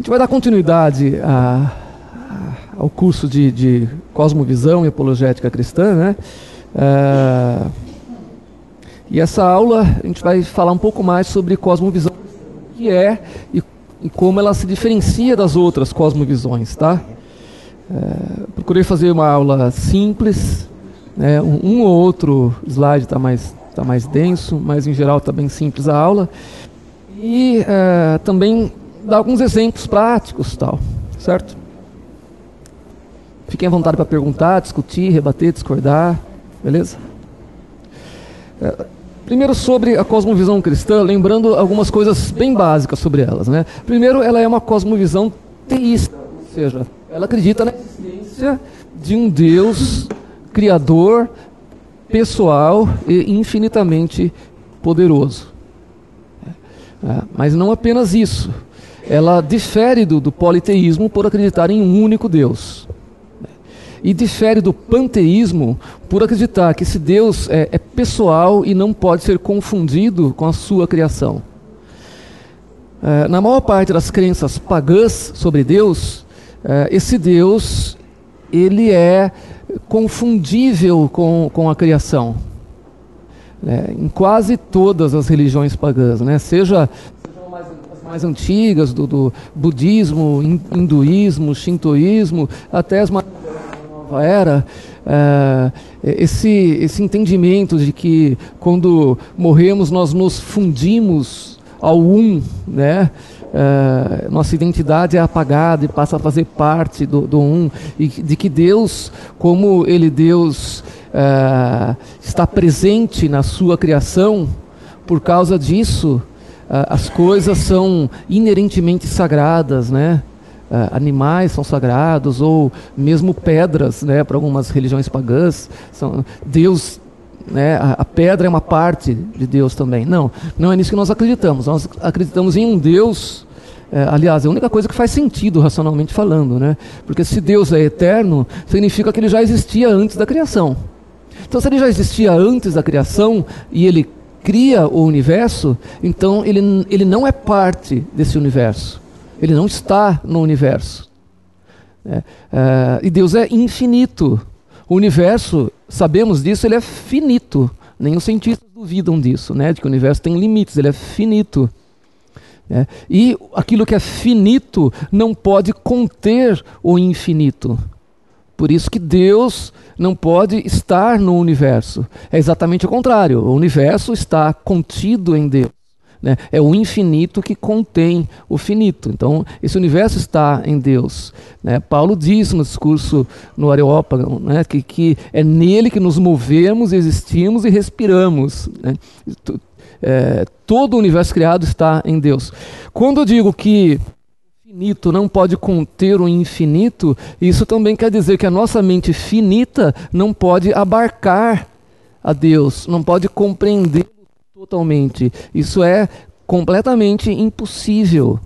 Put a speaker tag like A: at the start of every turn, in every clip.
A: gente vai dar continuidade a, a, ao curso de, de, Cosmovisão e Apologética Cristã, né? É, e essa aula a gente vai falar um pouco mais sobre cosmovisão, que é e, e como ela se diferencia das outras cosmovisões, tá? É, procurei fazer uma aula simples, né? um, um ou outro slide está mais, tá mais denso, mas em geral está bem simples a aula. E é, também dar alguns exemplos práticos, tal, certo? Fiquem à vontade para perguntar, discutir, rebater, discordar, beleza? É, primeiro sobre a cosmovisão cristã, lembrando algumas coisas bem básicas sobre elas, né? Primeiro, ela é uma cosmovisão teísta, ou seja, ela acredita na existência de um Deus criador, pessoal e infinitamente poderoso. É, mas não apenas isso ela difere do, do politeísmo por acreditar em um único Deus. E difere do panteísmo por acreditar que esse Deus é, é pessoal e não pode ser confundido com a sua criação. É, na maior parte das crenças pagãs sobre Deus, é, esse Deus ele é confundível com, com a criação. É, em quase todas as religiões pagãs, né? seja mais antigas, do, do budismo, hinduísmo, shintoísmo, até as mais nova era, é, esse, esse entendimento de que quando morremos nós nos fundimos ao um, né? É, nossa identidade é apagada e passa a fazer parte do, do um, e de que Deus, como Ele Deus é, está presente na sua criação, por causa disso as coisas são inerentemente sagradas, né? animais são sagrados ou mesmo pedras, né? Para algumas religiões pagãs, são Deus né, a, a, pedra é uma parte de Deus também. Não, não é nisso que nós acreditamos. Nós acreditamos em um Deus. É, aliás, é a única coisa que faz sentido racionalmente falando, né? Porque se Deus é eterno, significa que ele já existia antes da criação. Então, se ele já existia antes da criação e ele cria o universo, então ele, ele não é parte desse universo. Ele não está no universo. É, é, e Deus é infinito. O universo, sabemos disso, ele é finito. Nem os cientistas duvidam disso, né, de que o universo tem limites, ele é finito. É, e aquilo que é finito não pode conter o infinito. Por isso que Deus não pode estar no universo. É exatamente o contrário. O universo está contido em Deus. Né? É o infinito que contém o finito. Então, esse universo está em Deus. Né? Paulo diz no discurso no Areópago né? que, que é nele que nos movemos, existimos e respiramos. Né? É, todo o universo criado está em Deus. Quando eu digo que infinito não pode conter o infinito, isso também quer dizer que a nossa mente finita não pode abarcar a Deus, não pode compreender totalmente. Isso é completamente impossível.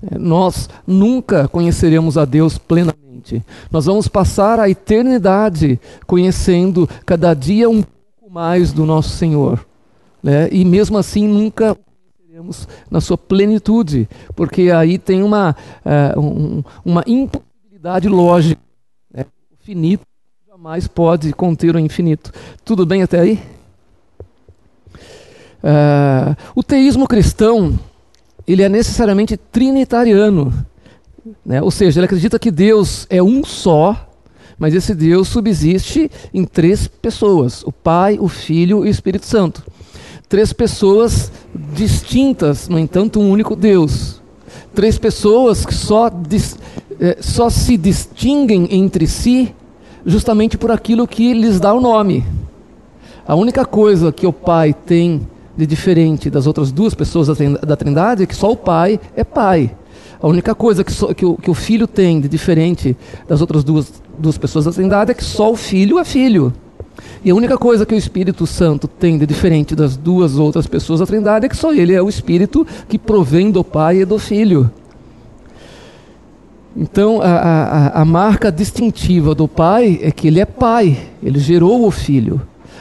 A: É, nós nunca conheceremos a Deus plenamente. Nós vamos passar a eternidade conhecendo cada dia um pouco mais do nosso Senhor. Né? E mesmo assim nunca na sua plenitude, porque aí tem uma, uh, um, uma impossibilidade lógica. Né? O finito jamais pode conter o infinito. Tudo bem até aí? Uh, o teísmo cristão ele é necessariamente trinitariano, né? ou seja, ele acredita que Deus é um só, mas esse Deus subsiste em três pessoas: o Pai, o Filho e o Espírito Santo três pessoas distintas, no entanto, um único Deus. Três pessoas que só, dis, eh, só se distinguem entre si justamente por aquilo que lhes dá o nome. A única coisa que o Pai tem de diferente das outras duas pessoas da Trindade é que só o Pai é Pai. A única coisa que, só, que, o, que o Filho tem de diferente das outras duas, duas pessoas da Trindade é que só o Filho é Filho. E a única coisa que o Espírito Santo tem de diferente das duas outras pessoas da Trindade é que só ele é o Espírito que provém do Pai e do Filho. Então, a, a, a marca distintiva do Pai é que ele é Pai, ele gerou o Filho.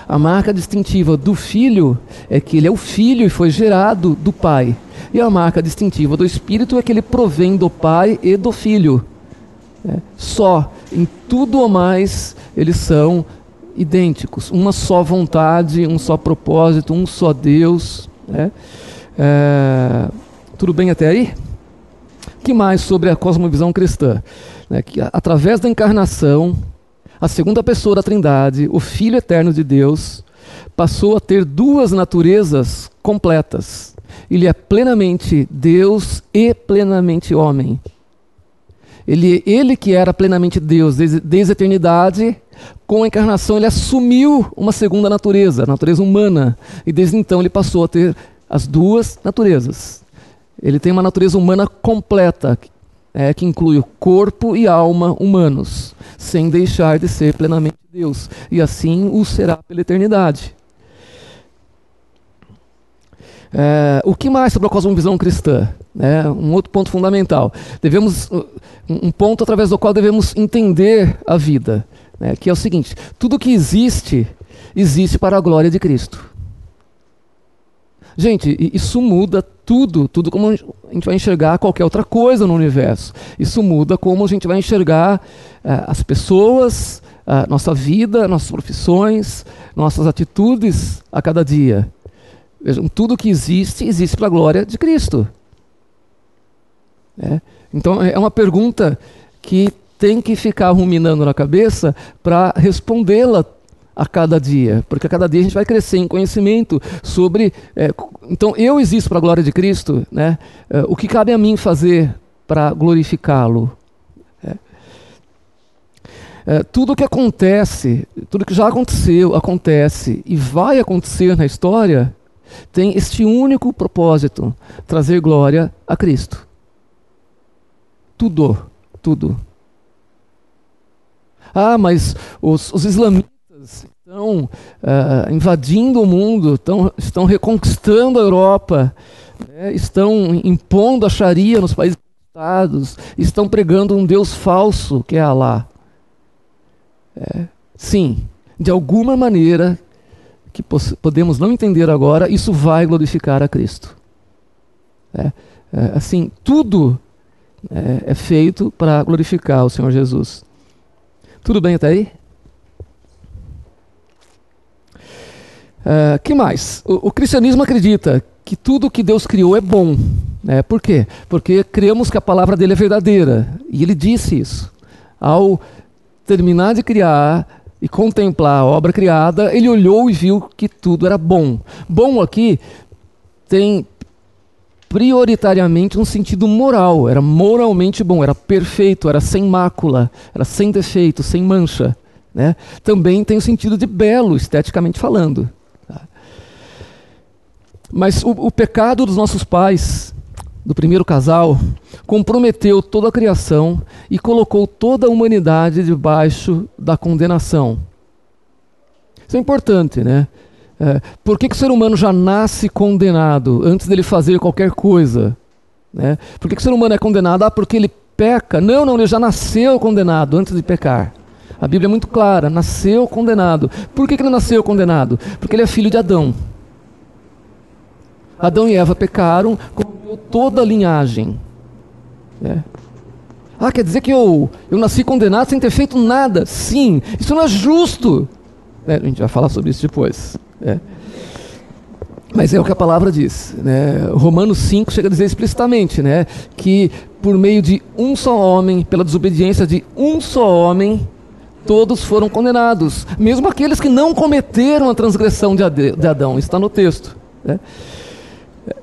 A: A marca distintiva do filho é que ele é o filho e foi gerado do pai. E a marca distintiva do espírito é que ele provém do pai e do filho. É, só, em tudo ou mais, eles são idênticos. Uma só vontade, um só propósito, um só Deus. Né? É, tudo bem até aí? que mais sobre a cosmovisão cristã? Né, que através da encarnação, a segunda pessoa da Trindade, o Filho eterno de Deus, passou a ter duas naturezas completas. Ele é plenamente Deus e plenamente homem. Ele, ele que era plenamente Deus desde, desde a eternidade, com a encarnação ele assumiu uma segunda natureza, a natureza humana. E desde então ele passou a ter as duas naturezas. Ele tem uma natureza humana completa, é, que inclui o corpo e alma humanos, sem deixar de ser plenamente Deus. E assim o será pela eternidade. É, o que mais sobre a cosmovisão cristã? É, um outro ponto fundamental. Devemos um ponto através do qual devemos entender a vida, né, que é o seguinte: tudo que existe existe para a glória de Cristo. Gente, isso muda tudo, tudo como a gente vai enxergar qualquer outra coisa no universo. Isso muda como a gente vai enxergar uh, as pessoas, uh, nossa vida, nossas profissões, nossas atitudes a cada dia. Vejam, tudo que existe, existe para a glória de Cristo. É? Então é uma pergunta que tem que ficar ruminando na cabeça para respondê-la a cada dia, porque a cada dia a gente vai crescer em conhecimento sobre. É, então, eu existo para a glória de Cristo, né? É, o que cabe a mim fazer para glorificá-lo? É. é, tudo que acontece, tudo que já aconteceu, acontece e vai acontecer na história, tem este único propósito: trazer glória a Cristo. Tudo, tudo. Ah, mas os, os islamistas estão uh, invadindo o mundo, estão, estão reconquistando a Europa, né, estão impondo a Sharia nos países conquistados, estão pregando um Deus falso, que é Alá. É, sim, de alguma maneira, que podemos não entender agora, isso vai glorificar a Cristo. É, é, assim, tudo é, é feito para glorificar o Senhor Jesus. Tudo bem até aí? Uh, que mais? O, o, cristianismo acredita que tudo que Deus criou é bom. Né? Por quê? Porque cremos que a palavra dele é verdadeira. E ele disse isso. Ao terminar de criar e contemplar a obra criada, ele olhou e viu que tudo era bom. Bom aqui tem prioritariamente um sentido moral, era moralmente bom, era perfeito, era sem mácula, era sem defeito, sem mancha. Né? Também tem o sentido de belo, esteticamente falando. Mas o, o pecado dos nossos pais, do primeiro casal, comprometeu toda a criação e colocou toda a humanidade debaixo da condenação. Isso é importante, né? É, por que, que, o ser humano já nasce condenado antes dele fazer qualquer coisa? Né? Por que, que o ser humano é condenado? Ah, porque ele peca. Não, não, ele já nasceu condenado antes de pecar. A Bíblia é muito clara: nasceu condenado. Por que, que ele nasceu condenado? Porque ele é filho de Adão. Adão e Eva pecaram, corrompeu toda a linhagem. É. Ah, quer dizer que eu, eu nasci condenado sem ter feito nada? Sim, isso não é justo. É, a gente vai falar sobre isso depois. É. Mas é o que a palavra diz. Né? Romanos 5 chega a dizer explicitamente né? que por meio de um só homem, pela desobediência de um só homem, todos foram condenados. Mesmo aqueles que não cometeram a transgressão de Adão. Está no texto. Né?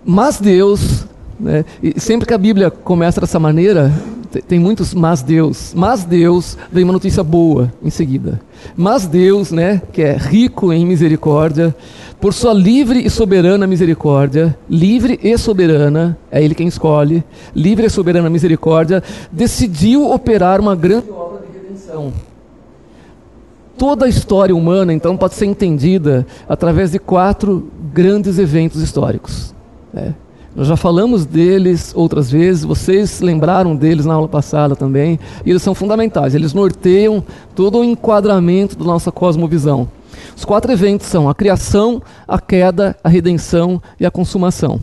A: Mas Deus, né, e sempre que a Bíblia começa dessa maneira, tem muitos mas Deus. Mas Deus vem uma notícia boa em seguida. Mas Deus, né, que é rico em misericórdia, por sua livre e soberana misericórdia, livre e soberana, é Ele quem escolhe, livre e soberana misericórdia, decidiu operar uma grande obra de redenção. Toda a história humana, então, pode ser entendida através de quatro grandes eventos históricos. É. Nós já falamos deles outras vezes, vocês lembraram deles na aula passada também, e eles são fundamentais, eles norteiam todo o enquadramento da nossa cosmovisão. Os quatro eventos são a criação, a queda, a redenção e a consumação.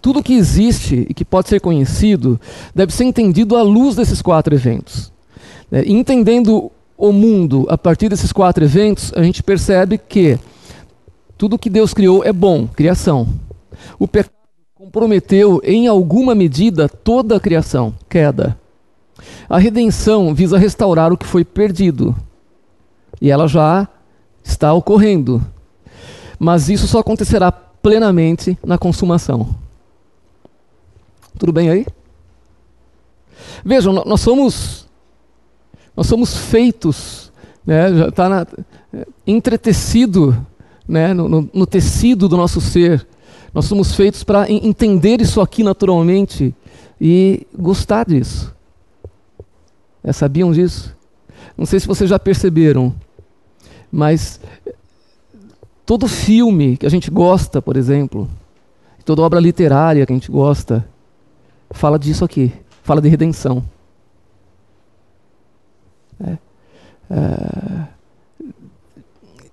A: Tudo que existe e que pode ser conhecido deve ser entendido à luz desses quatro eventos. É, entendendo o mundo a partir desses quatro eventos, a gente percebe que tudo que Deus criou é bom, criação. O pecado comprometeu em alguma medida toda a criação, queda. A redenção visa restaurar o que foi perdido. E ela já está ocorrendo. Mas isso só acontecerá plenamente na consumação. Tudo bem aí? Vejam, nós somos nós somos feitos, né, já está entretecido né, no, no, no, tecido do nosso ser. Nós somos feitos para entender isso aqui naturalmente e gostar disso. É, sabiam disso? Não sei se vocês já perceberam, mas todo filme que a gente gosta, por exemplo, toda obra literária que a gente gosta, fala disso aqui, fala de redenção. É, é,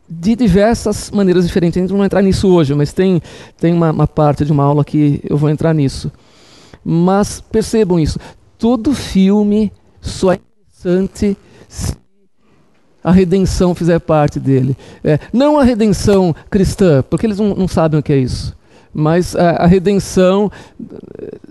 A: de diversas maneiras diferentes. A gente não vai entrar nisso hoje, mas tem, tem uma, uma parte de uma aula que eu vou entrar nisso. Mas percebam isso: todo filme só é interessante se a redenção fizer parte dele. É, não a redenção cristã, porque eles não, não sabem o que é isso. Mas a, a, redenção,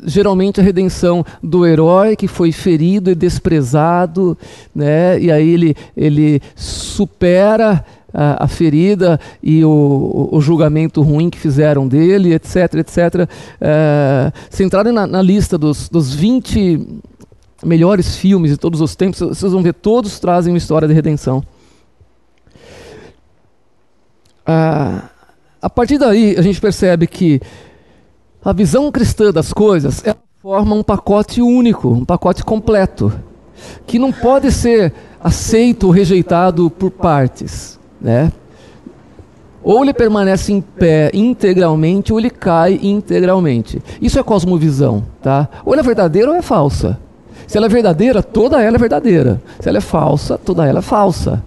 A: geralmente a redenção do herói que foi ferido e desprezado, né? e aí ele, ele supera a, a ferida e o, o, julgamento ruim que fizeram dele, etc, etc. É, se entrarem na, na lista dos, dos 20 melhores filmes de todos os tempos, vocês vão ver, todos trazem uma história de redenção. A partir daí, a gente percebe que a visão cristã das coisas forma um pacote único, um pacote completo, que não pode ser aceito ou rejeitado por partes. Né? Ou ele permanece em pé integralmente, ou ele cai integralmente. Isso é cosmovisão. Tá? Ou ela é verdadeira ou é falsa. Se ela é verdadeira, toda ela é verdadeira. Se ela é falsa, toda ela é falsa.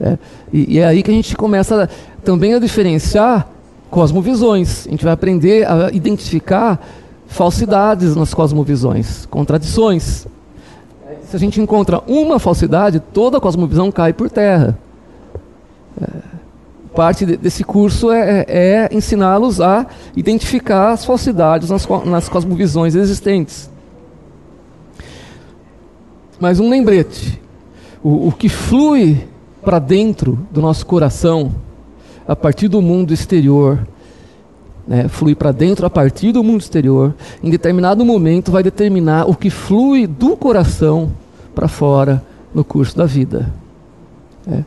A: É, e, e, é aí que a gente começa também a diferenciar cosmovisões. A gente vai aprender a identificar falsidades nas cosmovisões, contradições. Se a gente encontra uma falsidade, toda a cosmovisão cai por terra. É, parte de, desse curso é, é ensiná-los a identificar as falsidades nas, nas cosmovisões existentes. Mas um lembrete: o, o que flui para dentro do nosso coração, a partir do mundo exterior, né, flui para dentro a partir do mundo exterior, em determinado momento vai determinar o que flui do coração para fora no curso da vida. É.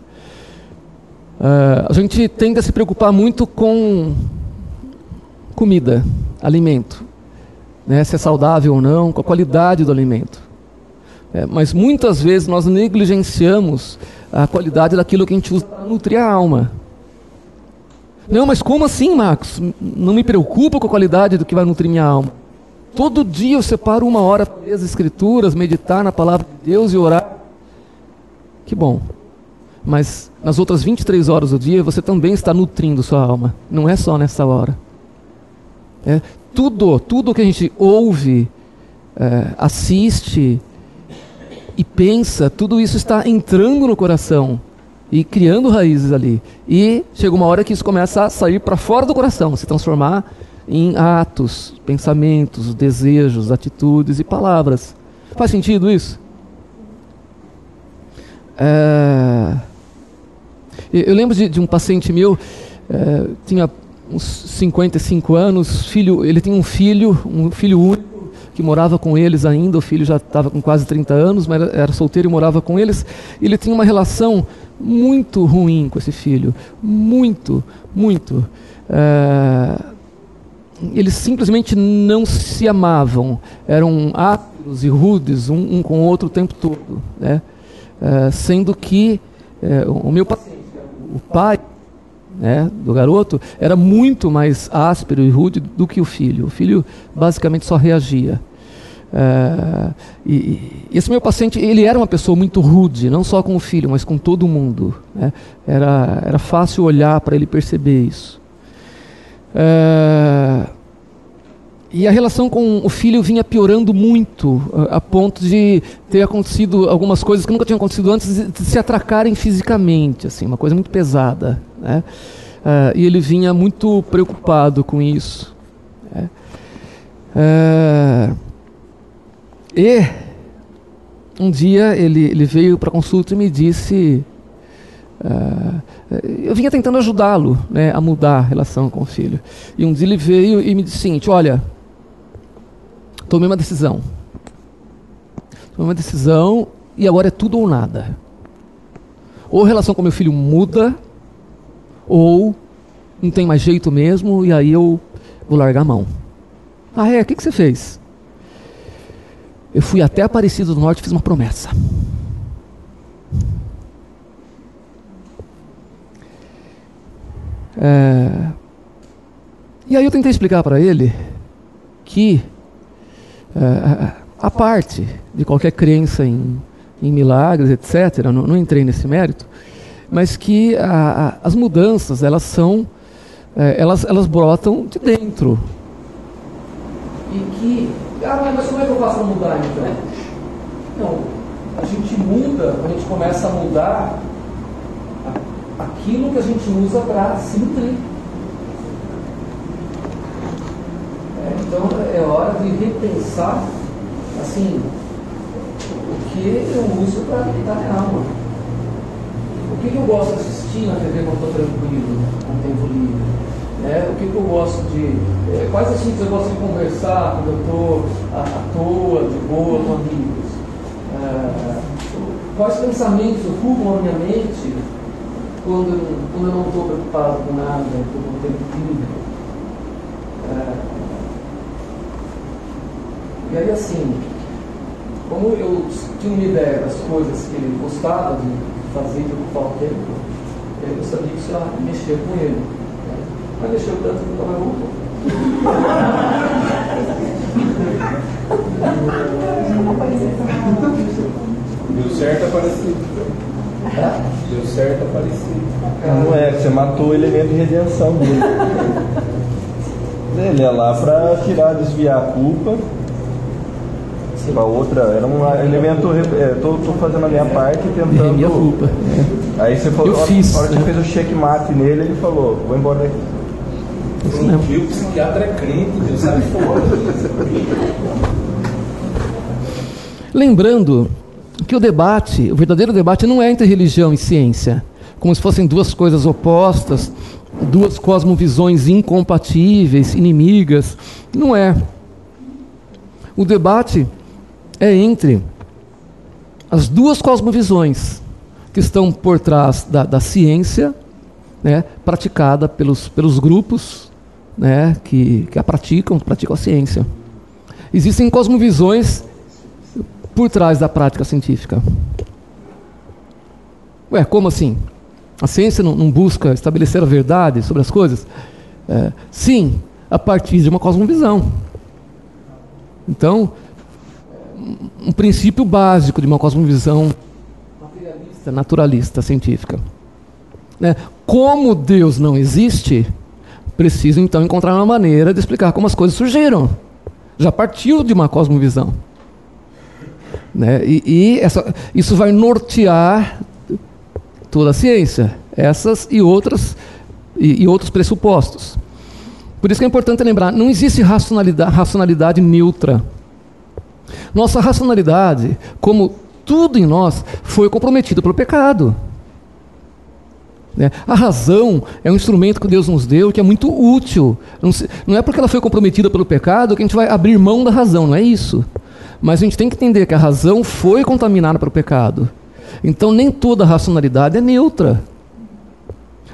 A: Uh, a gente tende a se preocupar muito com comida, alimento, né, se é saudável ou não, com a qualidade do alimento. É, mas muitas vezes nós negligenciamos a qualidade daquilo que a gente usa para nutrir a alma. Não, mas como assim, Marcos? Não me preocupo com a qualidade do que vai nutrir minha alma. Todo dia eu separo uma hora para ler as escrituras, meditar na palavra de Deus e orar. Que bom. Mas nas outras 23 horas do dia você também está nutrindo sua alma. Não é só nessa hora. É, tudo, tudo que a gente ouve, é, assiste, e pensa, tudo isso está entrando no coração e criando raízes ali. E chega uma hora que isso começa a sair para fora do coração, se transformar em atos, pensamentos, desejos, atitudes e palavras. Faz sentido isso? É... Eu lembro de, de, um paciente meu, é, tinha uns 55 anos, filho, ele tem um filho, um filho único que morava com eles ainda, o filho já estava com quase 30 anos, mas era solteiro e morava com eles. E ele tinha uma relação muito ruim com esse filho, muito, muito. É... Eles simplesmente não se amavam, eram ásperos e rudes um, um, com o outro o tempo todo. Né? É, sendo que o meu paciente, o pai né, do garoto, era muito mais áspero e rude do que o filho. O filho basicamente só reagia. É, e, esse meu paciente, ele era uma pessoa muito rude, não só com o filho, mas com todo mundo. Né? Era, era fácil olhar para ele perceber isso. É, e a relação com o filho vinha piorando muito, a ponto de ter acontecido algumas coisas que nunca tinham acontecido antes, de se atracarem fisicamente, assim, uma coisa muito pesada. Né? Uh, e ele vinha muito preocupado com isso. Né? Uh, e um dia ele, ele veio para consulta e me disse. Uh, eu vinha tentando ajudá-lo né, a mudar a relação com o filho. E um dia ele veio e me disse o seguinte: Olha, Tomei uma decisão. Tomei uma decisão e agora é tudo ou nada. Ou a relação com meu filho muda, ou não tem mais jeito mesmo, e aí eu vou largar a mão. Ah, é? O que, que você fez? Eu fui até Aparecido do Norte e fiz uma promessa. É... E aí eu tentei explicar para ele que é, a parte de qualquer crença em, em milagres, etc., não, não, entrei nesse mérito, mas que a, a, as mudanças, elas são, é, elas, elas brotam de dentro. E que, ah, mas como é que eu faço para mudar então? Não, a gente muda, a gente começa a mudar aquilo que a gente usa para se nutrir. Então é hora de repensar assim, o que eu uso para alimentar minha alma. O que, que, eu gosto de assistir na TV quando estou tranquilo, com tempo livre? É, o que, que eu gosto de. É, quais assuntos eu gosto de conversar quando eu estou à, à, toa, de boa, com amigos? É, quais pensamentos ocupam a minha mente quando, quando eu não estou preocupado com nada, estou com tempo livre? É, e aí assim, como eu tinha uma ideia das coisas que ele gostava de fazer para ocupar o tempo, eu sabia que isso ia mexer com ele. Mas mexeu tanto que nunca mais voltou.
B: Deu certo aparecido. É? Deu certo aparecido.
C: Não é, você matou o elemento de redenção dele. Ele é lá para tirar, desviar a culpa para outra, era um elemento. É, tô, tô fazendo a minha parte tentando.
A: Minha culpa.
C: Aí você falou,
A: eu fiz,
C: a hora que né? fez o checkmate nele, ele falou, vou embora daqui.
B: Isso mesmo. o psiquiatra é crente, Deus sabe fora.
A: Lembrando que o debate, o verdadeiro debate não é entre religião e ciência, como se fossem duas coisas opostas, duas cosmovisões incompatíveis, inimigas. Não é. O debate é entre as duas cosmovisões que estão por trás da, da ciência, né, praticada pelos, pelos grupos né, que, que a praticam, praticam a ciência. Existem cosmovisões por trás da prática científica. Ué, como assim? A ciência não, não busca estabelecer a verdade sobre as coisas? É, sim, a partir de uma cosmovisão. Então, um princípio básico de uma cosmovisão materialista, naturalista, científica. Né? Como Deus não existe, preciso então encontrar uma maneira de explicar como as coisas surgiram. Já partiu de uma cosmovisão. Né? E, e essa, isso vai nortear toda a ciência, essas e outras e, e, outros pressupostos. Por isso que é importante lembrar, não existe racionalidade, racionalidade neutra. Nossa racionalidade, como tudo em nós, foi comprometido pelo pecado. Né? A razão é um instrumento que Deus nos deu que é muito útil. Não é porque ela foi comprometida pelo pecado que a gente vai abrir mão da razão, não é isso. Mas a gente tem que entender que a razão foi contaminada pelo pecado. Então nem toda racionalidade é neutra.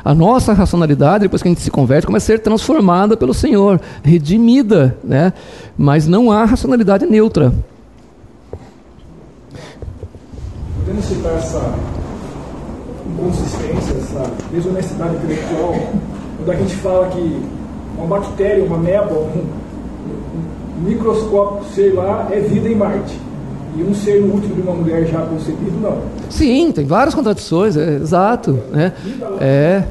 A: A nossa racionalidade, depois que a gente se converte, começa a ser transformada pelo Senhor, redimida, né? Mas não há racionalidade neutra.
D: Podemos citar essa inconsistência, essa desonestidade intelectual, quando a gente fala que uma bactéria, uma ameba, um, microscópico ser lá é vida em Marte. E um ser útero de uma mulher já concebido, não.
A: Sim, tem várias contradições, é, exato. Né? É.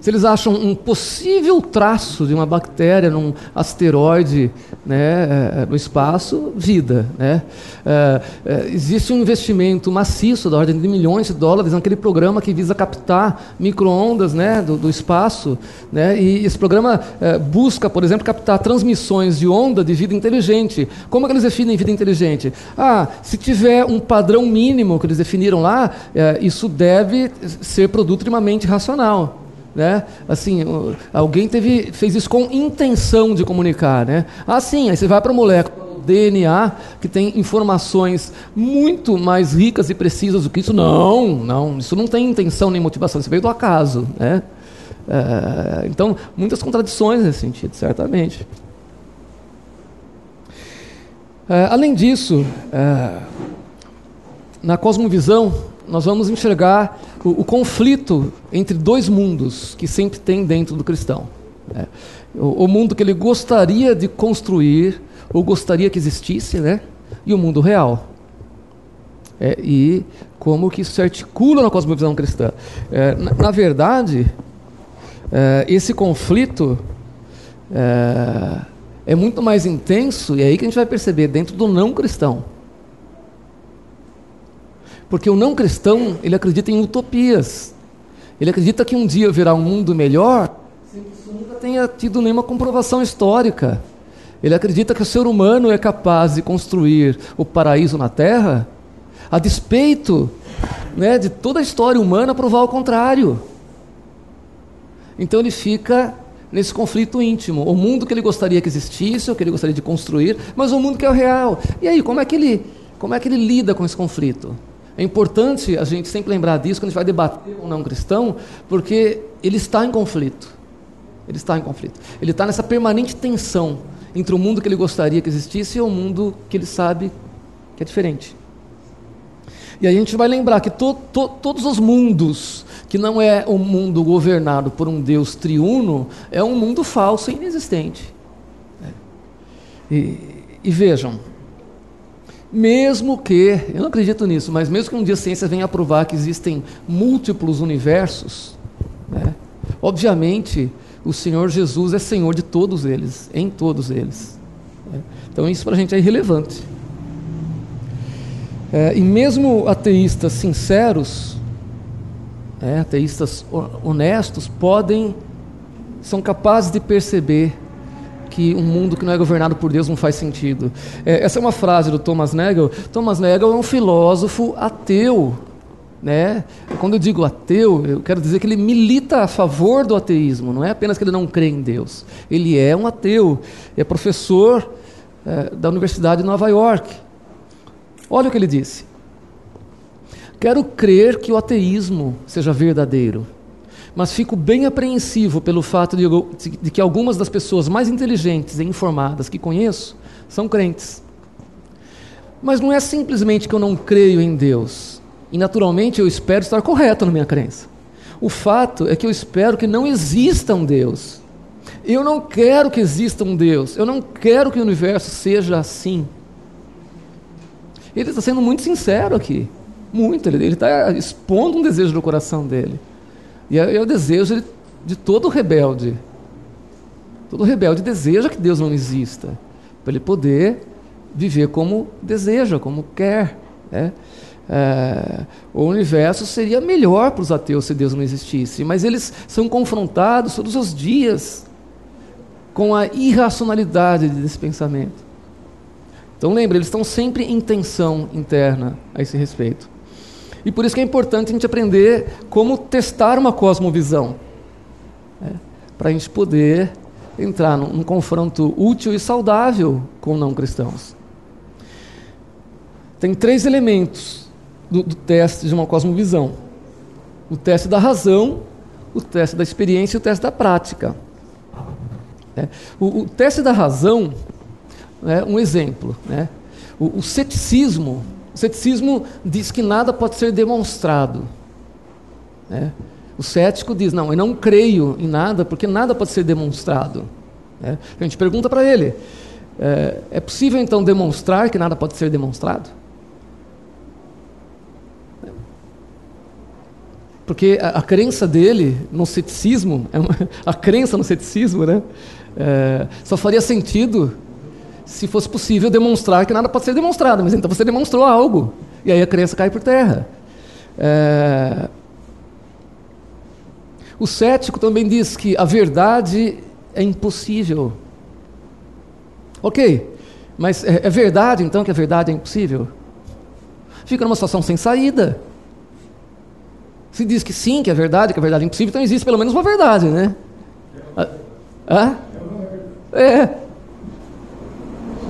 A: Se eles acham um possível traço de uma bactéria num asteroide né, é, no espaço, vida. Né? É, é, existe um investimento maciço da ordem de milhões de dólares naquele programa que visa captar microondas né, do, do espaço. Né? E esse programa é, busca, por exemplo, captar transmissões de onda de vida inteligente. Como é que eles definem vida inteligente? Ah, se tiver um padrão mínimo que eles definiram lá, é, isso deve ser produto de uma mente racional. Né? Assim, alguém teve, fez isso com intenção de comunicar. Né? Ah, sim, aí você vai para a molécula DNA, que tem informações muito mais ricas e precisas do que isso. Não, não, isso não tem intenção nem motivação, isso veio do acaso. Né? É, então, muitas contradições nesse sentido, certamente. É, além disso, é, na cosmovisão, nós vamos enxergar o, o, conflito entre dois mundos que sempre tem dentro do cristão. Né? O, o, mundo que ele gostaria de construir, ou gostaria que existisse, né? e o mundo real. É, e como que isso se articula na cosmovisão cristã. É, na, na, verdade, é, esse conflito é, é muito mais intenso, e é aí que a gente vai perceber, dentro do não cristão. Porque o não cristão, ele acredita em utopias. Ele acredita que um dia virá um mundo melhor, sem que isso nunca tenha tido nenhuma comprovação histórica. Ele acredita que o ser humano é capaz de construir o paraíso na Terra, a despeito né, de toda a história humana provar o contrário. Então ele fica nesse conflito íntimo. O mundo que ele gostaria que existisse, o que ele gostaria de construir, mas o mundo que é o real. E aí, como é que ele, como é que ele lida com esse conflito? É importante a gente sempre lembrar disso quando a gente vai debater um não cristão, porque ele está em conflito. Ele está em conflito. Ele está nessa permanente tensão entre o mundo que ele gostaria que existisse e o mundo que ele sabe que é diferente. E a gente vai lembrar que to, to, todos os mundos que não é um mundo governado por um Deus triuno é um mundo falso e inexistente. E, e vejam, mesmo que, eu não acredito nisso, mas mesmo que um dia a ciência venha a provar que existem múltiplos universos, né, obviamente o Senhor Jesus é Senhor de todos eles, em todos eles. Né. Então isso para a gente é irrelevante. É, e mesmo ateístas sinceros, é, ateístas honestos, podem, são capazes de perceber que um mundo que não é governado por Deus não faz sentido. É, essa é uma frase do Thomas Nagel. Thomas Nagel é um filósofo ateu. Né? Quando eu digo ateu, eu quero dizer que ele milita a favor do ateísmo, não é apenas que ele não crê em Deus. Ele é um ateu, é professor é, da Universidade de Nova York. Olha o que ele disse. Quero crer que o ateísmo seja verdadeiro mas fico bem apreensivo pelo fato de, de, que algumas das pessoas mais inteligentes e informadas que conheço são crentes. Mas não é simplesmente que eu não creio em Deus, e naturalmente eu espero estar correto na minha crença. O fato é que eu espero que não exista um Deus. Eu não quero que exista um Deus. Eu não quero que o universo seja assim. Ele está sendo muito sincero aqui. Muito. Ele está expondo um desejo do coração dele. E é, o desejo de, de todo rebelde. Todo rebelde deseja que Deus não exista, para ele poder viver como deseja, como quer. Né? É, o universo seria melhor para os ateus se Deus não existisse, mas eles são confrontados todos os dias com a irracionalidade desse pensamento. Então lembre, eles estão sempre em tensão interna a esse respeito. E por isso que é importante a gente aprender como testar uma cosmovisão. Né? Para a gente poder entrar num, num, confronto útil e saudável com não cristãos. Tem três elementos do, do teste de uma cosmovisão: o teste da razão, o teste da experiência e o teste da prática. É, o, o, teste da razão é um exemplo. Né? O, o ceticismo o ceticismo diz que nada pode ser demonstrado. Né? O cético diz: não, eu não creio em nada porque nada pode ser demonstrado. Né? A gente pergunta para ele: É, é possível então demonstrar que nada pode ser demonstrado? Porque a, a crença dele no ceticismo, é a crença no ceticismo, né, é, só faria sentido se fosse possível demonstrar que nada pode ser demonstrado. Mas então você demonstrou algo, e aí a crença cai por terra. É, o cético também diz que a verdade é impossível. Ok, mas é, é verdade então que a verdade é impossível? Fica numa situação sem saída. Se diz que sim, que é verdade, que a verdade é impossível, então existe pelo menos uma verdade, né? Hã? É.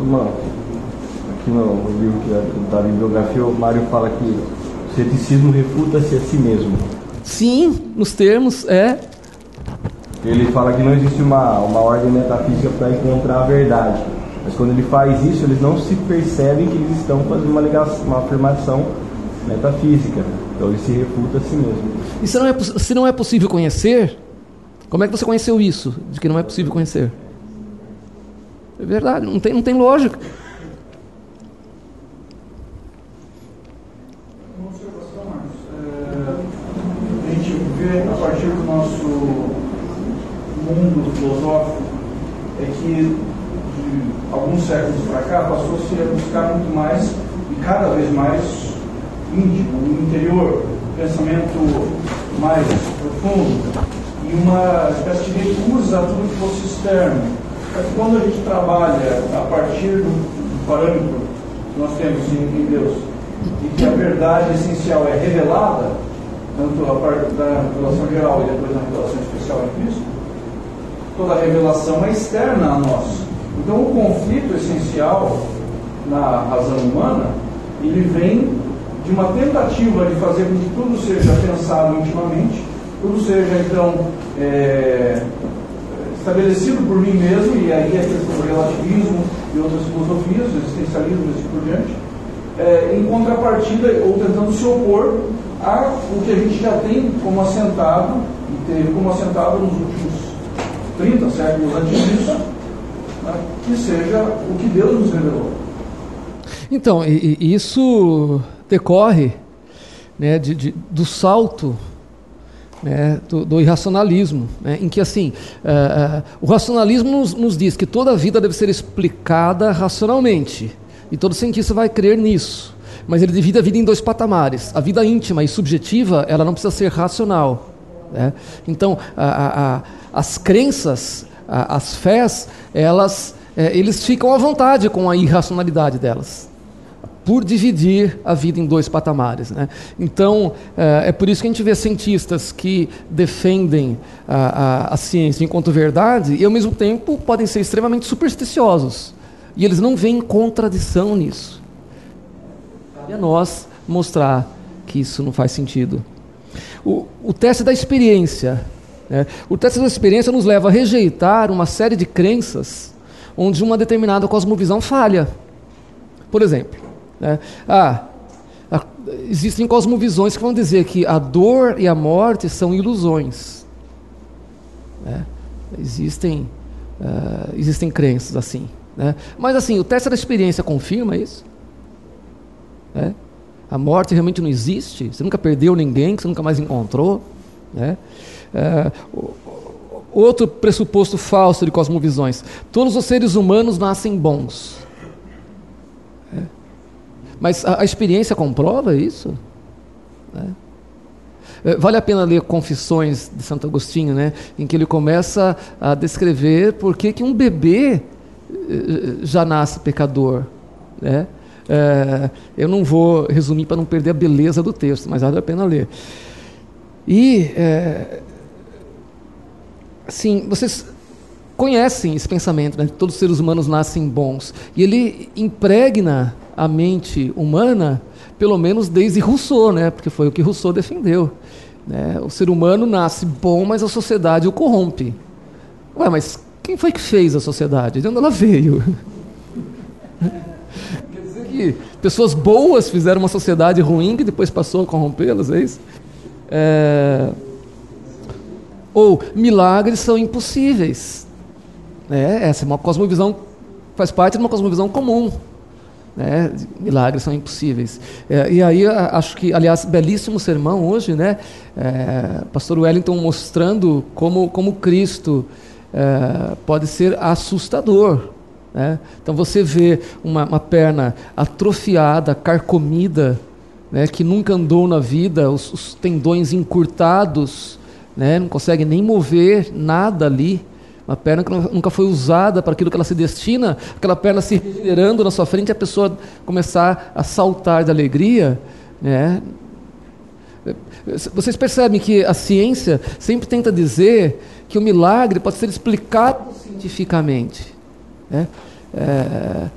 C: Mano, aqui no, no livro que é da bibliografia, o Mário fala que o ceticismo refuta-se a si mesmo.
A: Sim, nos termos, é.
C: Ele fala que não existe uma, uma ordem metafísica para encontrar a verdade. Mas quando ele faz isso, eles não se percebem que eles estão fazendo uma, ligação, uma afirmação metafísica. Então ele se refuta a si mesmo.
A: E se não, é, se não é possível conhecer, como é que você conheceu isso? De que não é possível conhecer? É verdade, não tem, não tem lógica.
E: Uma observação, Marcos. É, a gente vê a partir do nosso mundo filosófico é que de alguns séculos para cá passou-se a buscar muito mais e cada vez mais íntimo, no interior, pensamento mais profundo e uma espécie de recusa a tudo que fosse externo. Mas quando a gente trabalha a partir do parâmetro que nós temos em Deus e que a verdade essencial é revelada, tanto a parte da revelação geral e depois na revelação especial em Cristo, toda a revelação é externa a nós. Então o conflito essencial na razão humana, ele vem de uma tentativa de fazer com que tudo seja pensado intimamente, tudo seja então é, estabelecido por mim mesmo, e aí a questão do relativismo e outras filosofias, existencialismo e assim por diante, é, em contrapartida ou tentando se opor a o que a gente já tem como assentado, e teve como assentado nos últimos 30 séculos antes disso, né, que seja o que Deus nos revelou.
A: Então, e, e isso decorre né, de, de, do salto né, do, do, irracionalismo, né, em que assim uh, uh, o racionalismo nos, nos, diz que toda a vida deve ser explicada racionalmente e todo cientista vai crer nisso, mas ele divide a vida em dois patamares: a vida íntima e subjetiva ela não precisa ser racional. Né? Então a, a, as crenças, a, as fés, elas é, eles ficam à vontade com a irracionalidade delas por dividir a vida em dois patamares. Né? Então, é, é, por isso que a gente vê cientistas que defendem a, a, a, ciência enquanto verdade e, ao mesmo tempo, podem ser extremamente supersticiosos. E eles não veem contradição nisso. E a nós mostrar que isso não faz sentido. O, o teste da experiência. Né? O teste da experiência nos leva a rejeitar uma série de crenças onde uma determinada cosmovisão falha. Por exemplo, né? Ah, existem cosmovisões que vão dizer que a dor e a morte são ilusões. Né? Existem, uh, existem crenças assim. Né? Mas assim, o teste da experiência confirma isso? Né? A morte realmente não existe? Você nunca perdeu ninguém que você nunca mais encontrou? Né? Uh, outro pressuposto falso de cosmovisões: todos os seres humanos nascem bons. Mas a, a experiência comprova isso? Né? É, vale a pena ler Confissões de Santo Agostinho, né? em que ele começa a descrever por que, que um bebê eh, já nasce pecador. Né? É, eu não vou resumir para não perder a beleza do texto, mas vale a pena ler. E, é, assim, vocês conhecem esse pensamento, né? todos os seres humanos nascem bons. E ele impregna a mente humana, pelo menos desde Rousseau, né? porque foi o que Rousseau defendeu. Né? O ser humano nasce bom, mas a sociedade o corrompe. Ué, mas quem foi que fez a sociedade? De onde ela veio? Quer dizer que pessoas boas fizeram uma sociedade ruim que depois passou a corrompê-las, é isso? É... Ou milagres são impossíveis. É, essa é uma cosmovisão faz parte de uma cosmovisão comum. Né? Milagres são impossíveis. É, e aí acho que, aliás, belíssimo sermão hoje, né? É, Pastor Wellington mostrando como, como Cristo é, pode ser assustador. Né? Então você vê uma, uma perna atrofiada, carcomida, né, que nunca andou na vida, os, os tendões encurtados, né, não consegue nem mover nada ali. Uma perna que nunca foi usada para aquilo que ela se destina, aquela perna se regenerando na sua frente, a pessoa começar a saltar de alegria. Né? Vocês percebem que a ciência sempre tenta dizer que o milagre pode ser explicado cientificamente. Né? É,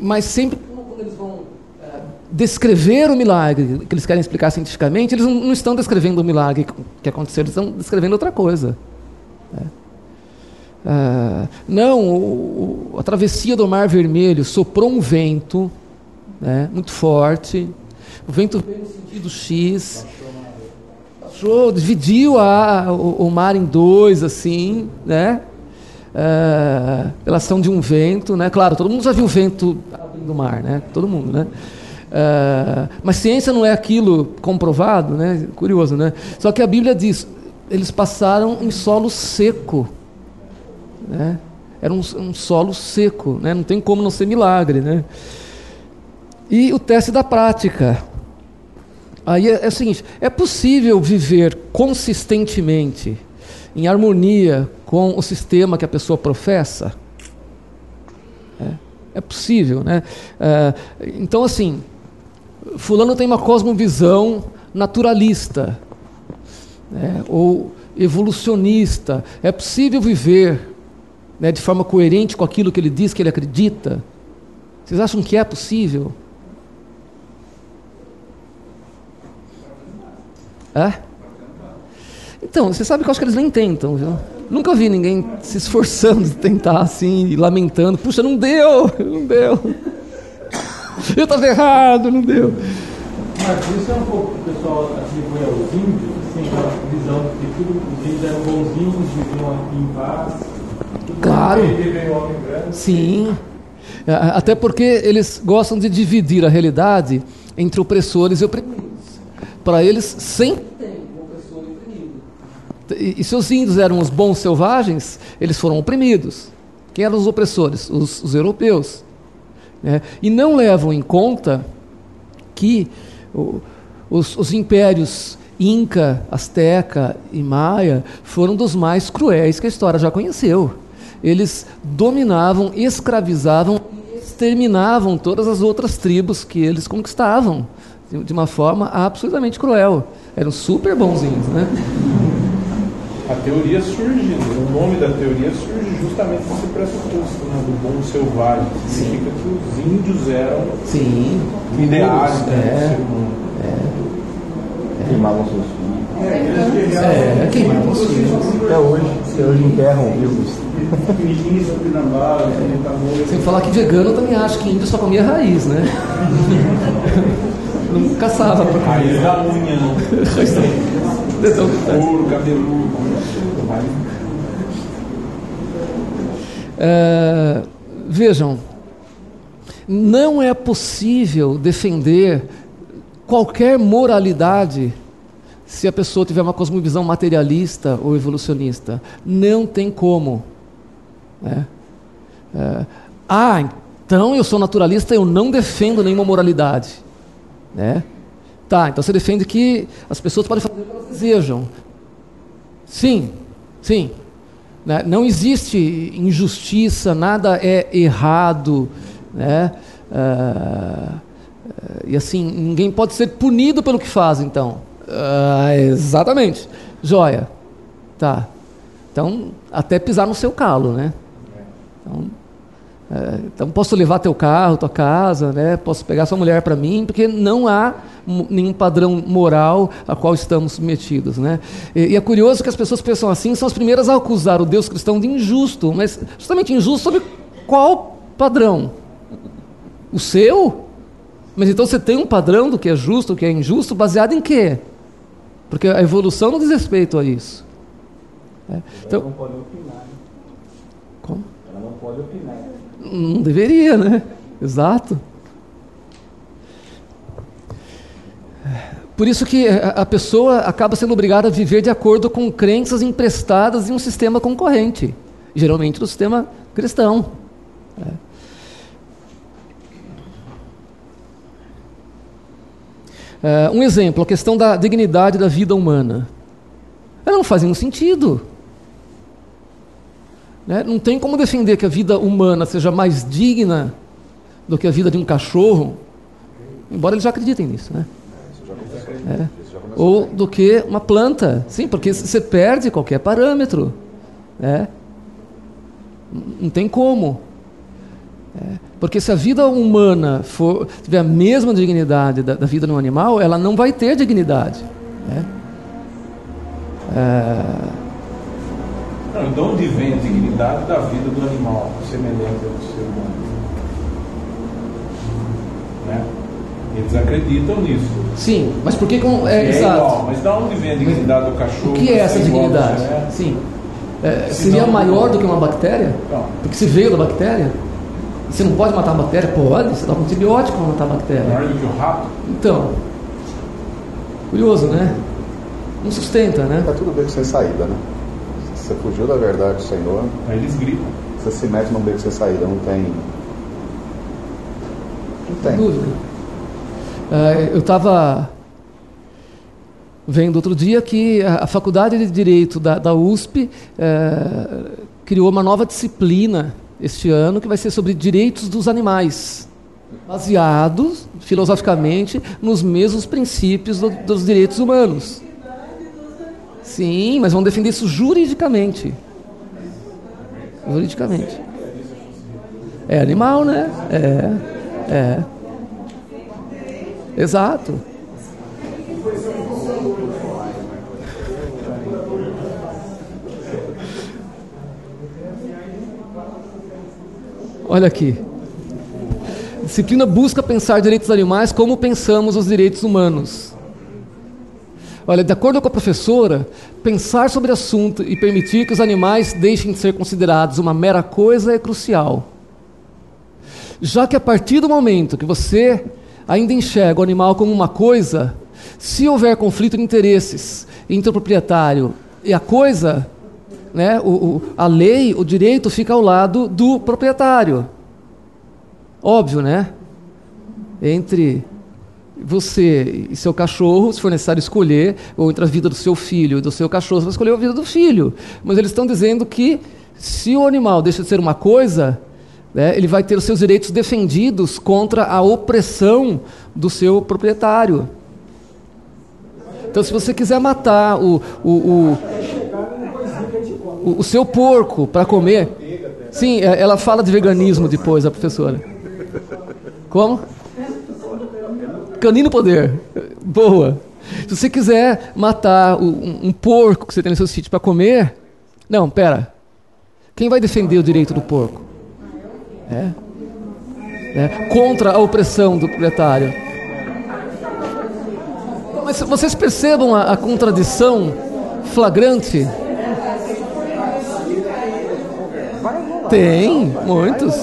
A: mas sempre quando eles vão é, descrever o milagre que eles querem explicar cientificamente, eles não, não estão descrevendo o milagre que aconteceu, eles estão descrevendo outra coisa. Né? Ah, não, o, a travessia do Mar Vermelho soprou um vento né, muito forte. O vento veio no sentido X. Baixou, dividiu a, o, o, mar em dois, assim, né? Ah, pela ação de um vento, né? Claro, todo mundo já viu o vento abrindo o mar, né? Todo mundo, né? Ah, mas ciência não é aquilo comprovado, né? Curioso, né? Só que a Bíblia diz, eles passaram em solo seco. Né? Era um, um, solo seco, né? não tem como não ser milagre. Né? E o teste da prática. Aí é, é o seguinte: é possível viver consistentemente, em harmonia com o sistema que a pessoa professa? É, é possível, né? É, então, assim, Fulano tem uma cosmovisão naturalista, né? ou evolucionista. É possível viver né, de forma coerente com aquilo que ele diz que ele acredita? Vocês acham que é possível? É? Então, você sabe que eu acho que eles nem tentam, viu? Nunca vi ninguém se esforçando de tentar assim, e lamentando. Puxa, não deu, não deu. Eu estava errado, não deu.
B: Mas isso é um pouco que o pessoal atribui aos índios, assim, aquela visão de que tudo, os índios eram bonzinhos, viviam aqui em paz.
A: Claro. Sim. É, até porque eles gostam de dividir a realidade entre opressores e oprimidos. Para eles sempre tem um opressor e oprimido. E se os índios eram os bons selvagens, eles foram oprimidos. Quem eram os opressores? Os, os europeus. Né? E não levam em conta que os, os impérios Inca, Azteca e Maia foram dos mais cruéis que a história já conheceu eles dominavam, escravizavam e exterminavam todas as outras tribos que eles conquistavam de uma forma absolutamente cruel. Eram super bonzinhos, né?
B: A teoria surge, o nome da teoria surge justamente desse pressuposto né, do bom selvagem. Significa que os índios eram
A: Sim,
B: ideais
A: é,
B: né,
A: é, é,
C: Queimavam seus filhos.
A: é, queimavam os filhos.
C: Até hoje, até hoje enterram vivos.
A: Sem falar que vegano eu também acho que índio só comia raiz, né? Não caçava pra
B: Raiz da unha, né?
A: De pé.
B: couro, cabeludo.
A: É, vejam, não é possível defender qualquer moralidade se a pessoa tiver uma cosmovisão materialista ou evolucionista. Não tem como. Né? É, ah, então eu sou naturalista, eu não defendo nenhuma moralidade. Né? Tá, então você defende que as pessoas podem fazer o que elas desejam. Sim, sim. Né? Não existe injustiça, nada é errado. Né? É, e assim, ninguém pode ser punido pelo que faz, então. Ah, exatamente. Joia. Tá. Então, até pisar no seu calo, né? Então, é, então posso levar teu carro, tua casa, né? Posso pegar sua mulher para mim, porque não há nenhum padrão moral a qual estamos submetidos, né? E, e, é curioso que as pessoas pensam assim são as primeiras a acusar o Deus cristão de injusto, mas justamente injusto sobre qual padrão? O seu? Mas então você tem um padrão do que é justo, do que é injusto, baseado em quê? Porque a evolução não diz respeito a isso. É. Então,
C: Ela não pode opinar.
A: como?
C: Ela não pode opinar.
A: Não deveria, né? Exato. Por isso que a pessoa acaba sendo obrigada a viver de acordo com crenças emprestadas em um sistema concorrente, geralmente do sistema cristão. É. um exemplo, a questão da dignidade da vida humana. Ela não faz nenhum sentido. Né? Não tem como defender que a vida humana seja mais digna do que a vida de um cachorro, embora eles já acreditem nisso. Né? É. Ou do que uma planta. Sim, porque você perde qualquer parâmetro. É. Não tem como. É. Porque se a vida humana for, tiver a mesma dignidade da, da vida no animal, ela não vai ter dignidade. É.
B: É... Não, de onde vem a dignidade da vida do animal semelhante ao ser humano? Né? Eles acreditam nisso.
A: Sim, mas por que com, é,
B: é exato. Igual, mas da onde vem a dignidade do cachorro?
A: O que é essa dignidade? Sim. É, seria maior do que uma bactéria? Não. Porque se veio da bactéria? Você não pode matar a bactéria? Pode, você dá um antibiótico para matar a bactéria.
B: Maior do que o rato?
A: Então. Curioso, né? Não sustenta, né?
F: Está tudo bem sem saída, né? Você fugiu da verdade do Senhor.
B: Aí eles gritam.
F: Você se mete num beco sem saída, não tem.
A: Não tem. Dúvida. Uh, eu estava vendo outro dia que a, a Faculdade de Direito da, da USP uh, eh, criou uma nova disciplina este ano que vai ser sobre direitos dos animais, baseados filosoficamente nos mesmos princípios do, dos direitos humanos. Sim, mas vão defender isso juridicamente. Juridicamente. É animal, né? É. É. Exato. Olha aqui. Disciplina busca pensar direitos animais como pensamos os direitos humanos. Olha, de acordo com a professora, pensar sobre o assunto e permitir que os animais deixem de ser considerados uma mera coisa é crucial. Já que a partir do momento que você ainda enxerga o animal como uma coisa, se houver conflito de interesses entre o proprietário e a coisa, né, o, o, a lei, o direito fica ao lado do proprietário. Óbvio, né? Entre você e seu cachorro, se for necessário escolher, ou entre a vida do seu filho e do seu cachorro, você vai escolher a vida do filho. Mas eles estão dizendo que se o animal deixa de ser uma coisa, né, ele vai ter os seus direitos defendidos contra a opressão do seu proprietário. Então, se você quiser matar o, o, o, o, o seu porco para comer. Sim, é, ela fala de veganismo depois, a professora. Como? Canino poder. Boa. Se você quiser matar um, um porco que você tem no seu sítio para comer, não, pera. Quem vai defender o direito do porco? É. é. Contra a opressão do proprietário. Mas vocês percebam a, a contradição flagrante? Tem, muitos.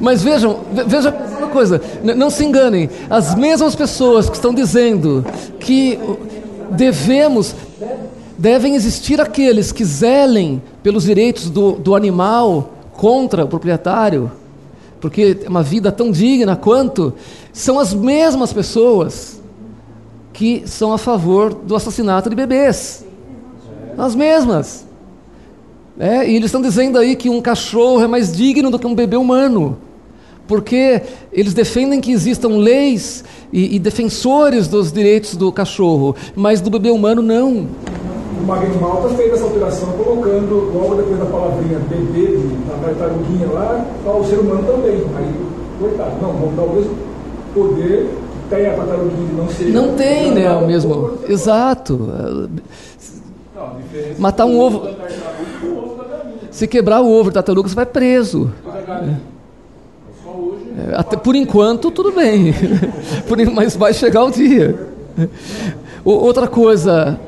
A: Mas vejam, veja uma coisa, não se enganem, as mesmas pessoas que estão dizendo que devemos, devem existir aqueles que zelem pelos direitos do, do animal contra o proprietário, porque é uma vida tão digna quanto, são as mesmas pessoas que são a favor do assassinato de bebês. As mesmas. É, e eles estão dizendo aí que um cachorro é mais digno do que um bebê humano. Porque eles defendem que existam leis e, e defensores dos direitos do cachorro, mas do bebê humano não
D: o Magno Malta fez essa alteração colocando, logo depois da palavrinha bebê, da tartaruguinha lá, o ser humano também. Aí, coitado, não, vamos dar o mesmo poder que tem a tartaruguinha não ser.
A: Não tem, né? O mesmo. Exato. Matar um ovo. Se quebrar o ovo da tartaruga, você vai preso. É, até, por enquanto, tudo bem. mas vai chegar o dia. Outra coisa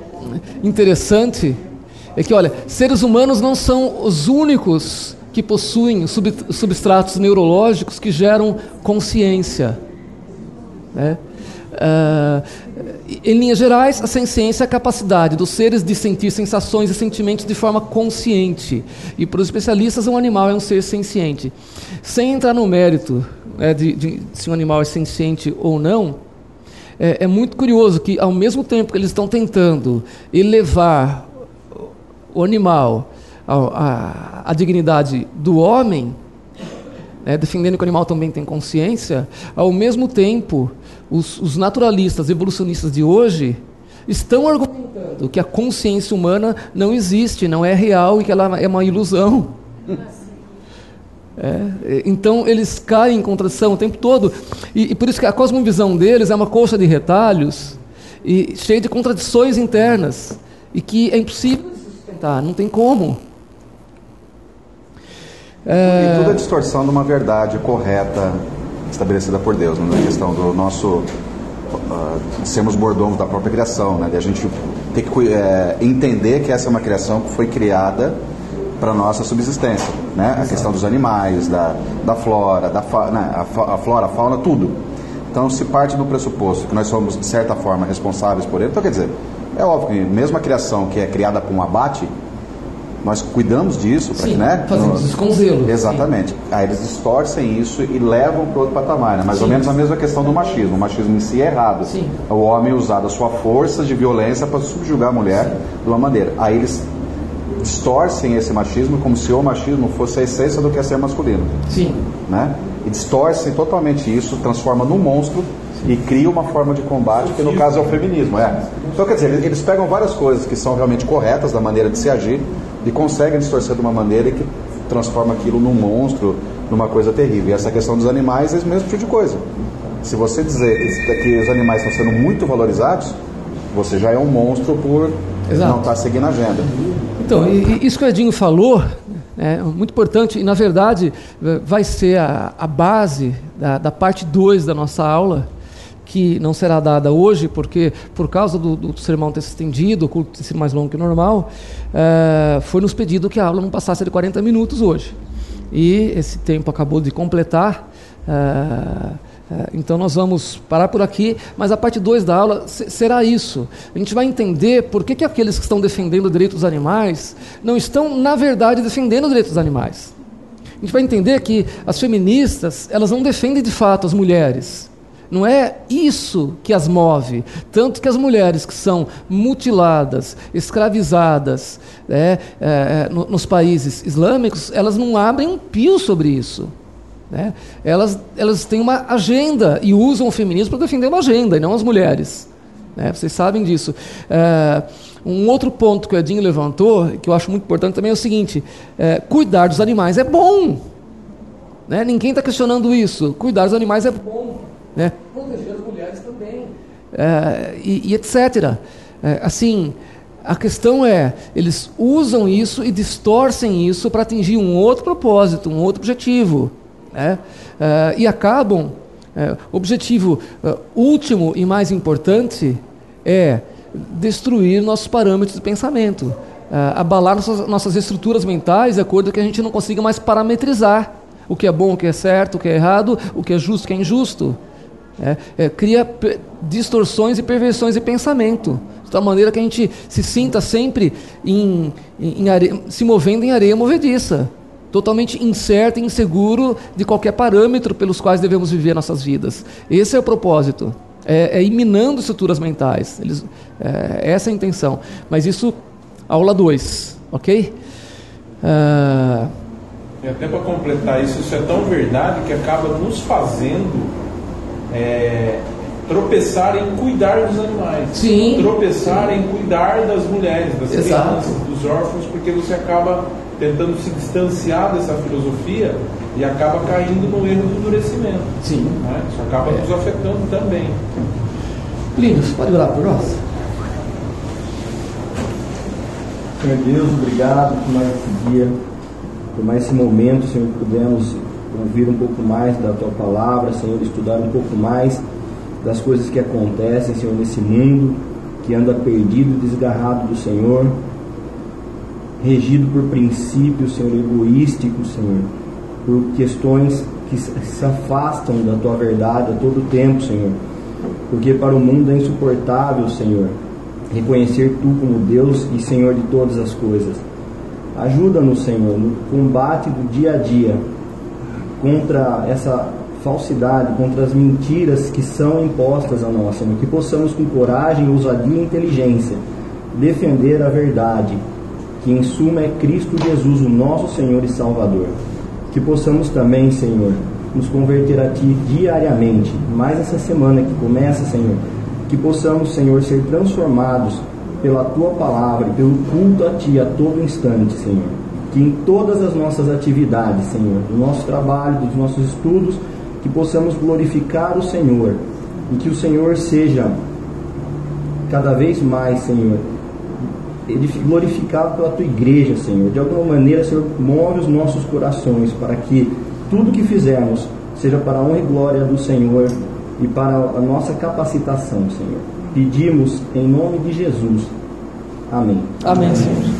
A: interessante é que, olha, seres humanos não são os únicos que possuem sub, substratos neurológicos que geram consciência. Né? Uh, em linhas gerais, a ciência é a capacidade dos seres de sentir sensações e sentimentos de forma consciente. E para os especialistas, um animal é um ser senciente. Sem entrar no mérito né, de, de, se um animal é senciente ou não, é, é muito curioso que, ao mesmo tempo que eles estão tentando elevar o animal à, à dignidade do homem, né, defendendo que o animal também tem consciência, ao mesmo tempo, os, os naturalistas evolucionistas de hoje estão argumentando que a consciência humana não existe, não é real e que ela é uma ilusão. É, então eles caem em contradição o tempo todo. E, e, por isso que a cosmovisão deles é uma colcha de retalhos e cheia de contradições internas. E que é impossível sustentar, não tem como.
F: É... E tudo é distorção de uma verdade correta estabelecida por Deus, né? na questão do nosso uh, sermos mordomos da própria criação, né? de a gente ter que é, entender que essa é uma criação que foi criada para nossa subsistência, né? A questão dos animais, da, da flora, da fa, né? a, a flora, a fauna, tudo. Então, se parte do pressuposto que nós somos, de certa forma, responsáveis por ele, então quer dizer, é óbvio que mesmo a criação que é criada por um abate, nós cuidamos disso,
A: para que, né? Fazemos no... isso com zelo.
F: Exatamente. Sim. Aí eles distorcem isso e levam para outro patamar. Né? Mais sim. ou menos a mesma questão do machismo. O machismo em si é errado. Sim. O homem usar a sua força de violência para subjugar a mulher sim. de uma maneira. Aí eles distorcem esse machismo como se o machismo fosse a essência do que é ser masculino.
A: Sim.
F: Né? E distorcem totalmente isso, transforma num monstro e cria uma forma de combate que no caso é o feminismo. É. Então, quer dizer, eles pegam várias coisas que são realmente corretas da maneira de se agir e conseguem distorcer de uma maneira que transforma aquilo num monstro, numa coisa terrível. E essa questão dos animais é o mesmo tipo de coisa. Se você dizer que os animais estão sendo muito valorizados, você já é um monstro por Exato. não estar tá seguindo a agenda.
A: Então, e, isso que o Edinho falou é muito importante e, na verdade, vai ser a, a base da, da parte 2 da nossa aula, que não será dada hoje, porque por causa do, do sermão ter se estendido, o culto ter sido mais longo que normal, é, foi nos pedido que a aula não passasse de 40 minutos hoje. E esse tempo acabou de completar. É, é, então nós vamos parar por aqui, mas a parte 2 da aula será isso. A gente vai entender por que, que aqueles que estão defendendo o direito dos animais não estão, na verdade, defendendo o direito dos animais. A gente vai entender que as feministas, elas não defendem de fato as mulheres. Não é isso que as move. Tanto que as mulheres que são mutiladas, escravizadas né, é, é nos países islâmicos, elas não abrem um pio sobre isso. Né? Elas, elas têm uma agenda e usam o feminismo para defender uma agenda, e não as mulheres. Né? Vocês sabem disso. É, um outro ponto que o Edinho levantou, que eu acho muito importante também, é o seguinte: é, cuidar dos animais é bom. Né? Ninguém está questionando isso. Cuidar dos animais é bom né? proteger as mulheres também, é, e, e, etc. É, assim, a questão é, eles usam isso e distorcem isso para atingir um outro propósito, um outro objetivo. Né? É, e acabam, é, o objetivo é, último e mais importante é destruir nossos parâmetros de pensamento, é, abalar nossas, nossas estruturas mentais de acordo com que a gente não consiga mais parametrizar o que é bom, o que é certo, o que é errado, o que é justo, o que é injusto. É, é, cria distorções e perversões de pensamento, de tal maneira que a gente se sinta sempre em, em, em se movendo em areia movediça, totalmente incerto e inseguro de qualquer parâmetro pelos quais devemos viver nossas vidas. Esse é o propósito. É, é ir minando estruturas mentais. Eles, é, essa é a intenção. Mas isso, aula 2, ok?
B: Uh... E até para completar isso, isso é tão verdade que acaba nos fazendo é, tropeçar em cuidar dos animais.
A: Sim.
B: Tropeçar em cuidar das mulheres, das Exato. crianças, dos órfãos, porque você acaba tentando se distanciar dessa filosofia e acaba caindo no erro do endurecimento.
A: Sim.
B: Né? Isso acaba é. nos afetando também.
A: Lindos, pode orar por nós.
C: Senhor Deus, obrigado por mais esse dia, por mais esse momento, Senhor, que pudemos ouvir um pouco mais da tua palavra, Senhor, estudar um pouco mais das coisas que acontecem, Senhor, nesse mundo que anda perdido e desgarrado do Senhor. regido por princípios, Senhor, egoísticos, Senhor, por questões que se afastam da tua verdade a todo tempo, Senhor. Porque para o mundo é insuportável, Senhor, reconhecer tu como Deus e Senhor de todas as coisas. Ajuda-nos, Senhor, no combate do dia a dia contra essa falsidade, contra as mentiras que são impostas a nós, Senhor. Que possamos, com coragem, ousadia e inteligência, defender a verdade, que em suma é Cristo Jesus, o nosso Senhor e Salvador. Que possamos também, Senhor, nos converter a Ti diariamente, mais essa semana que começa, Senhor. Que possamos, Senhor, ser transformados pela Tua palavra pelo culto a Ti a todo instante, Senhor. Que em todas as nossas atividades, Senhor, do nosso trabalho, dos nossos estudos, que possamos glorificar o Senhor e que o Senhor seja cada vez mais, Senhor, glorificado pela tua igreja, Senhor. De alguma maneira, Senhor, move os nossos corações para que tudo que fizermos seja para a honra e glória do Senhor e para a nossa capacitação, Senhor. Pedimos em nome de Jesus. Amém.
A: Amém, Senhor.